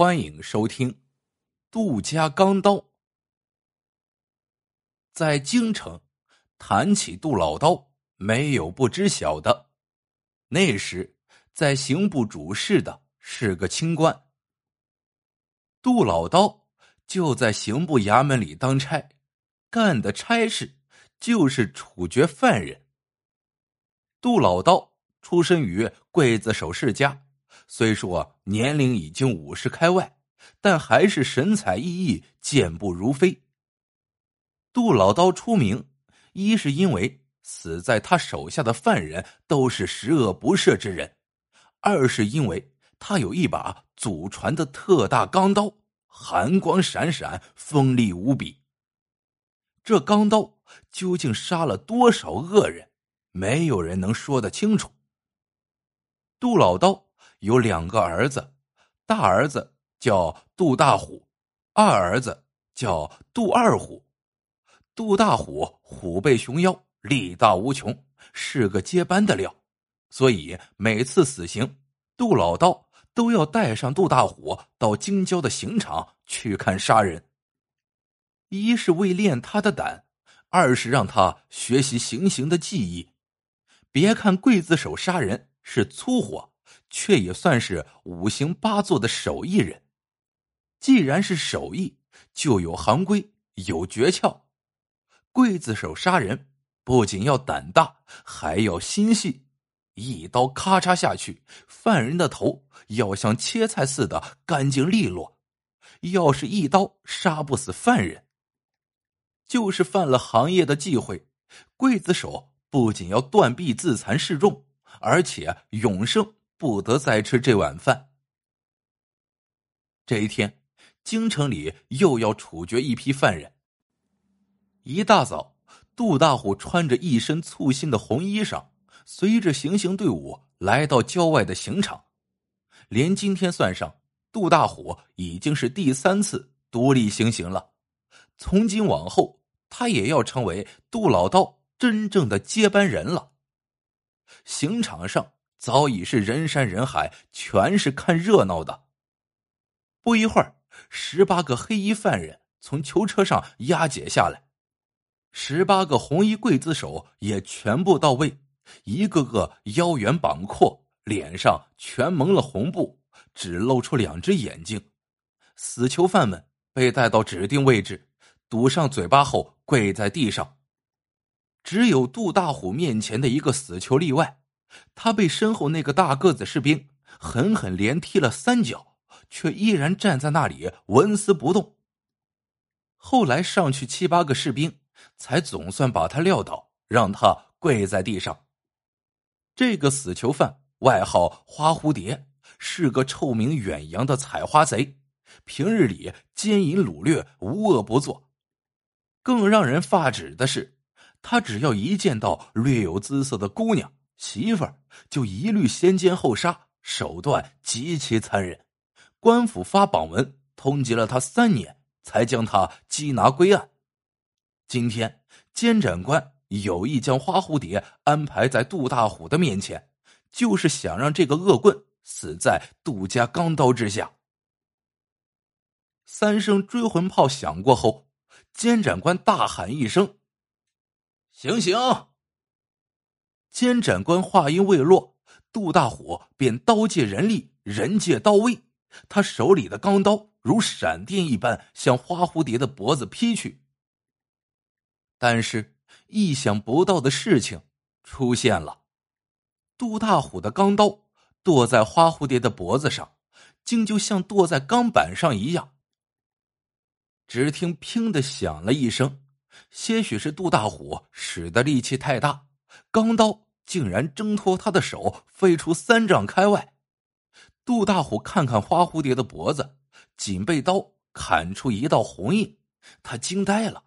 欢迎收听《杜家钢刀》。在京城谈起杜老刀，没有不知晓的。那时在刑部主事的是个清官，杜老刀就在刑部衙门里当差，干的差事就是处决犯人。杜老刀出身于刽子手世家。虽说年龄已经五十开外，但还是神采奕奕、健步如飞。杜老刀出名，一是因为死在他手下的犯人都是十恶不赦之人，二是因为他有一把祖传的特大钢刀，寒光闪闪，锋利无比。这钢刀究竟杀了多少恶人，没有人能说得清楚。杜老刀。有两个儿子，大儿子叫杜大虎，二儿子叫杜二虎。杜大虎虎背熊腰，力大无穷，是个接班的料，所以每次死刑，杜老道都要带上杜大虎到京郊的刑场去看杀人。一是为练他的胆，二是让他学习行刑的技艺。别看刽子手杀人是粗活。却也算是五行八作的手艺人。既然是手艺，就有行规，有诀窍。刽子手杀人不仅要胆大，还要心细。一刀咔嚓下去，犯人的头要像切菜似的干净利落。要是一刀杀不死犯人，就是犯了行业的忌讳。刽子手不仅要断臂自残示众，而且永生。不得再吃这碗饭。这一天，京城里又要处决一批犯人。一大早，杜大虎穿着一身簇新的红衣裳，随着行刑队伍来到郊外的刑场。连今天算上，杜大虎已经是第三次独立行刑了。从今往后，他也要成为杜老道真正的接班人了。刑场上。早已是人山人海，全是看热闹的。不一会儿，十八个黑衣犯人从囚车上押解下来，十八个红衣刽子手也全部到位，一个个腰圆膀阔，脸上全蒙了红布，只露出两只眼睛。死囚犯们被带到指定位置，堵上嘴巴后跪在地上。只有杜大虎面前的一个死囚例外。他被身后那个大个子士兵狠狠连踢了三脚，却依然站在那里纹丝不动。后来上去七八个士兵，才总算把他撂倒，让他跪在地上。这个死囚犯外号花蝴蝶，是个臭名远扬的采花贼，平日里奸淫掳掠，无恶不作。更让人发指的是，他只要一见到略有姿色的姑娘。媳妇儿就一律先奸后杀，手段极其残忍。官府发榜文通缉了他三年，才将他缉拿归案。今天监斩官有意将花蝴蝶安排在杜大虎的面前，就是想让这个恶棍死在杜家钢刀之下。三声追魂炮响过后，监斩官大喊一声：“行刑！”监斩官话音未落，杜大虎便刀借人力，人借刀威，他手里的钢刀如闪电一般向花蝴蝶的脖子劈去。但是，意想不到的事情出现了，杜大虎的钢刀剁在花蝴蝶的脖子上，竟就像剁在钢板上一样。只听“砰”的响了一声，些许是杜大虎使的力气太大。钢刀竟然挣脱他的手，飞出三丈开外。杜大虎看看花蝴蝶的脖子，仅被刀砍出一道红印，他惊呆了。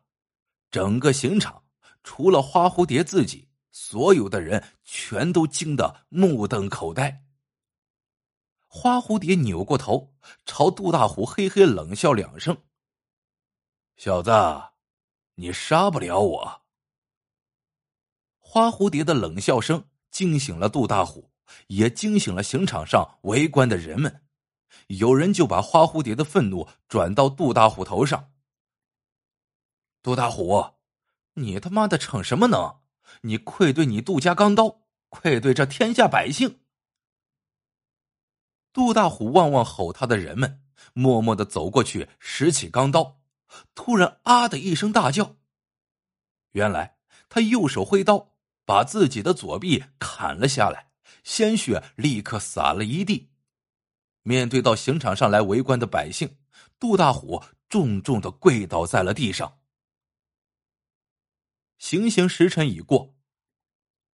整个刑场除了花蝴蝶自己，所有的人全都惊得目瞪口呆。花蝴蝶扭过头，朝杜大虎嘿嘿冷笑两声：“小子，你杀不了我。”花蝴蝶的冷笑声惊醒了杜大虎，也惊醒了刑场上围观的人们。有人就把花蝴蝶的愤怒转到杜大虎头上。杜大虎，你他妈的逞什么能？你愧对你杜家钢刀，愧对这天下百姓！杜大虎望望吼他的人们，默默的走过去，拾起钢刀，突然啊的一声大叫。原来他右手挥刀，把自己的左臂砍了下来，鲜血立刻洒了一地。面对到刑场上来围观的百姓，杜大虎重重的跪倒在了地上。行刑时辰已过，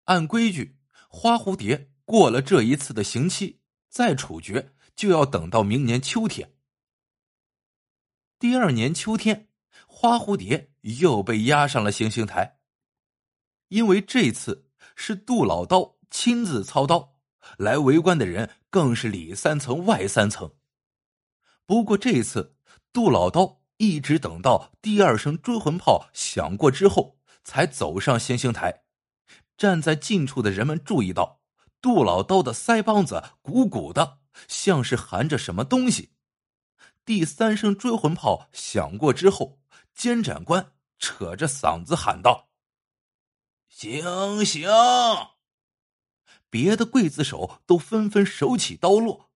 按规矩，花蝴蝶过了这一次的刑期。再处决就要等到明年秋天。第二年秋天，花蝴蝶又被押上了行刑台。因为这次是杜老刀亲自操刀，来围观的人更是里三层外三层。不过这次，杜老刀一直等到第二声追魂炮响过之后，才走上行刑台。站在近处的人们注意到。杜老刀的腮帮子鼓鼓的，像是含着什么东西。第三声追魂炮响过之后，监斩官扯着嗓子喊道：“行刑！”别的刽子手都纷纷手起刀落，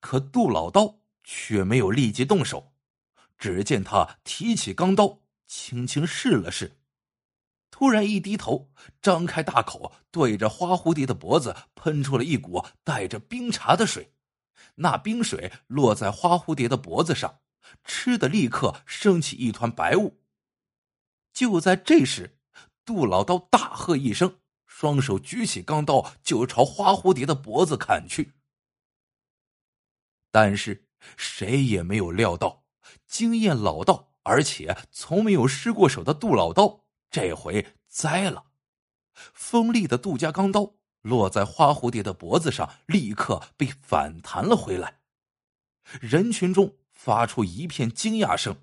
可杜老刀却没有立即动手。只见他提起钢刀，轻轻试了试。突然一低头，张开大口，对着花蝴蝶的脖子喷出了一股带着冰碴的水。那冰水落在花蝴蝶的脖子上，吃的立刻升起一团白雾。就在这时，杜老刀大喝一声，双手举起钢刀就朝花蝴蝶的脖子砍去。但是谁也没有料到，经验老道而且从没有失过手的杜老刀。这回栽了，锋利的杜家钢刀落在花蝴蝶的脖子上，立刻被反弹了回来。人群中发出一片惊讶声。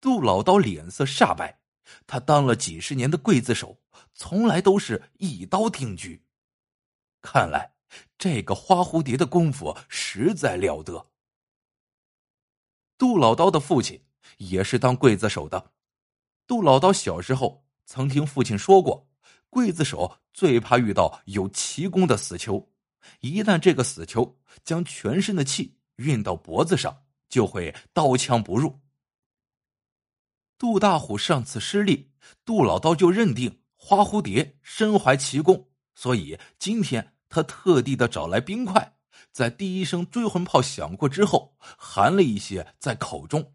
杜老刀脸色煞白，他当了几十年的刽子手，从来都是一刀定局。看来这个花蝴蝶的功夫实在了得。杜老刀的父亲也是当刽子手的。杜老刀小时候曾听父亲说过，刽子手最怕遇到有奇功的死囚，一旦这个死囚将全身的气运到脖子上，就会刀枪不入。杜大虎上次失利，杜老刀就认定花蝴蝶身怀奇功，所以今天他特地的找来冰块，在第一声追魂炮响过之后，含了一些在口中，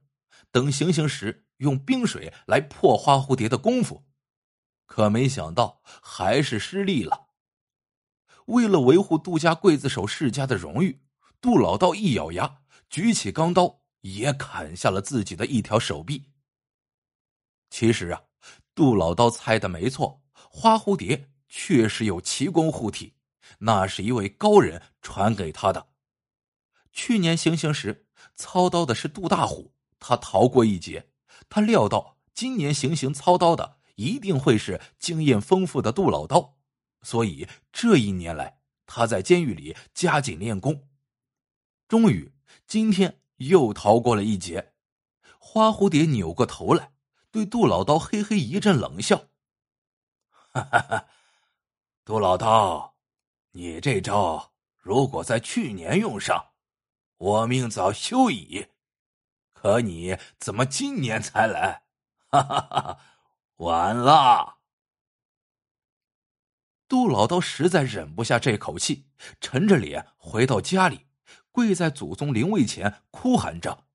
等行刑时。用冰水来破花蝴蝶的功夫，可没想到还是失利了。为了维护杜家刽子手世家的荣誉，杜老道一咬牙，举起钢刀，也砍下了自己的一条手臂。其实啊，杜老刀猜的没错，花蝴蝶确实有奇功护体，那是一位高人传给他的。去年行刑时操刀的是杜大虎，他逃过一劫。他料到今年行刑操刀的一定会是经验丰富的杜老刀，所以这一年来他在监狱里加紧练功，终于今天又逃过了一劫。花蝴蝶扭过头来，对杜老刀嘿嘿一阵冷笑：“哈哈哈，杜老刀，你这招如果在去年用上，我命早休矣。”可你怎么今年才来？哈哈哈！晚了。杜老刀实在忍不下这口气，沉着脸回到家里，跪在祖宗灵位前，哭喊着：“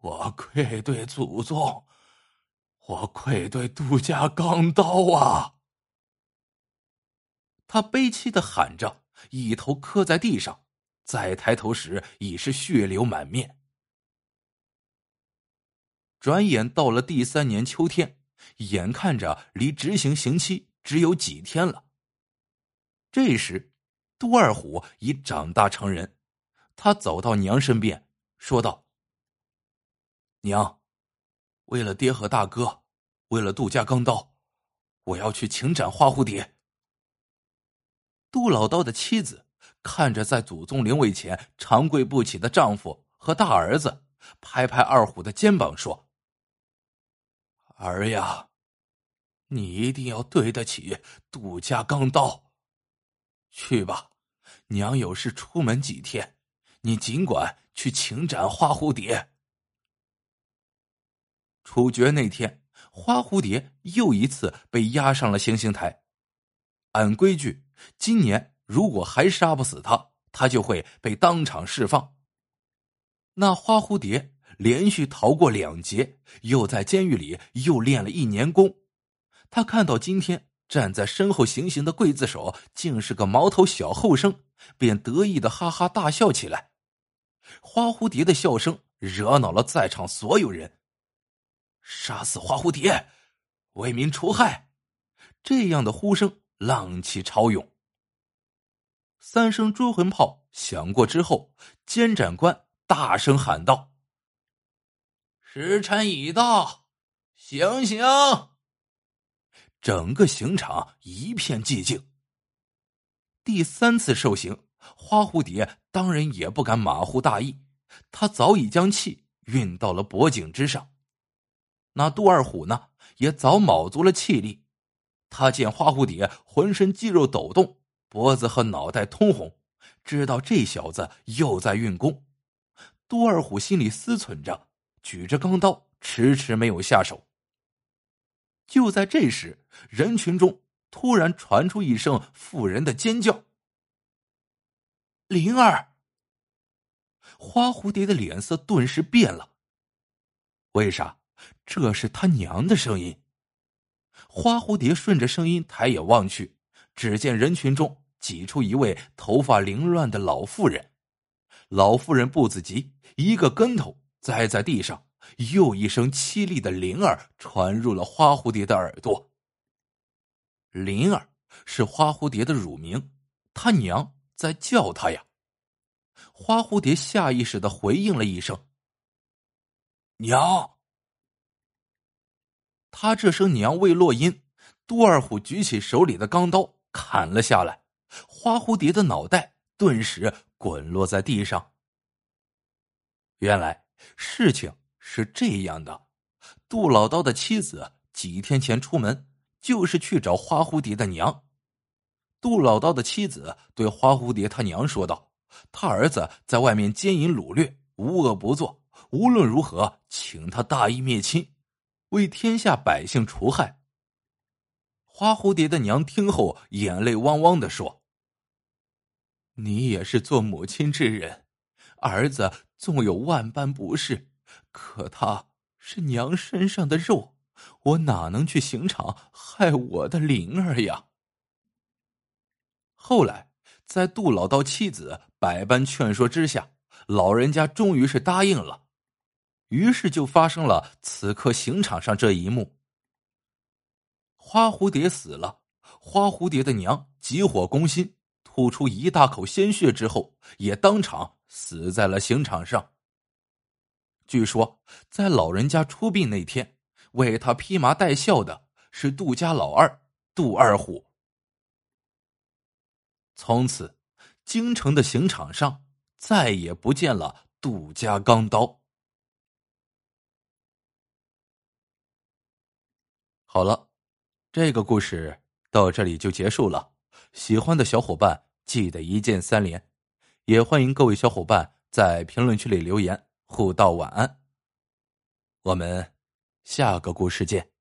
我愧对祖宗，我愧对杜家钢刀啊！”他悲凄的喊着，一头磕在地上，再抬头时已是血流满面。转眼到了第三年秋天，眼看着离执行刑期只有几天了。这时，杜二虎已长大成人，他走到娘身边，说道：“娘，为了爹和大哥，为了杜家钢刀，我要去请斩花蝴蝶。”杜老刀的妻子看着在祖宗灵位前长跪不起的丈夫和大儿子，拍拍二虎的肩膀说：“儿呀，你一定要对得起杜家钢刀。去吧，娘有事出门几天，你尽管去请斩花蝴蝶。”处决那天，花蝴蝶又一次被押上了行刑台。按规矩，今年如果还杀不死他，他就会被当场释放。那花蝴蝶连续逃过两劫，又在监狱里又练了一年功。他看到今天站在身后行刑的刽子手竟是个毛头小后生，便得意的哈哈大笑起来。花蝴蝶的笑声惹恼了在场所有人。杀死花蝴蝶，为民除害，这样的呼声浪起潮涌。三声追魂炮响过之后，监斩官大声喊道：“时辰已到，行刑！”整个刑场一片寂静。第三次受刑，花蝴蝶当然也不敢马虎大意，他早已将气运到了脖颈之上。那杜二虎呢，也早卯足了气力。他见花蝴蝶浑身肌肉抖动，脖子和脑袋通红，知道这小子又在运功。杜二虎心里思忖着，举着钢刀，迟迟没有下手。就在这时，人群中突然传出一声妇人的尖叫：“灵儿！”花蝴蝶的脸色顿时变了。为啥？这是他娘的声音。花蝴蝶顺着声音抬眼望去，只见人群中挤出一位头发凌乱的老妇人。老妇人步子急，一个跟头栽在地上，又一声凄厉的“灵儿”传入了花蝴蝶的耳朵。灵儿是花蝴蝶的乳名，他娘在叫他呀。花蝴蝶下意识的回应了一声：“娘。”他这声娘未落音，杜二虎举起手里的钢刀砍了下来，花蝴蝶的脑袋顿时滚落在地上。原来事情是这样的：杜老刀的妻子几天前出门，就是去找花蝴蝶的娘。杜老刀的妻子对花蝴蝶他娘说道：“他儿子在外面奸淫掳掠，无恶不作，无论如何，请他大义灭亲。”为天下百姓除害。花蝴蝶的娘听后，眼泪汪汪的说：“你也是做母亲之人，儿子纵有万般不是，可他是娘身上的肉，我哪能去刑场害我的灵儿呀？”后来，在杜老道妻子百般劝说之下，老人家终于是答应了。于是就发生了此刻刑场上这一幕。花蝴蝶死了，花蝴蝶的娘急火攻心，吐出一大口鲜血之后，也当场死在了刑场上。据说，在老人家出殡那天，为他披麻戴孝的是杜家老二杜二虎。从此，京城的刑场上再也不见了杜家钢刀。好了，这个故事到这里就结束了。喜欢的小伙伴记得一键三连，也欢迎各位小伙伴在评论区里留言互道晚安。我们下个故事见。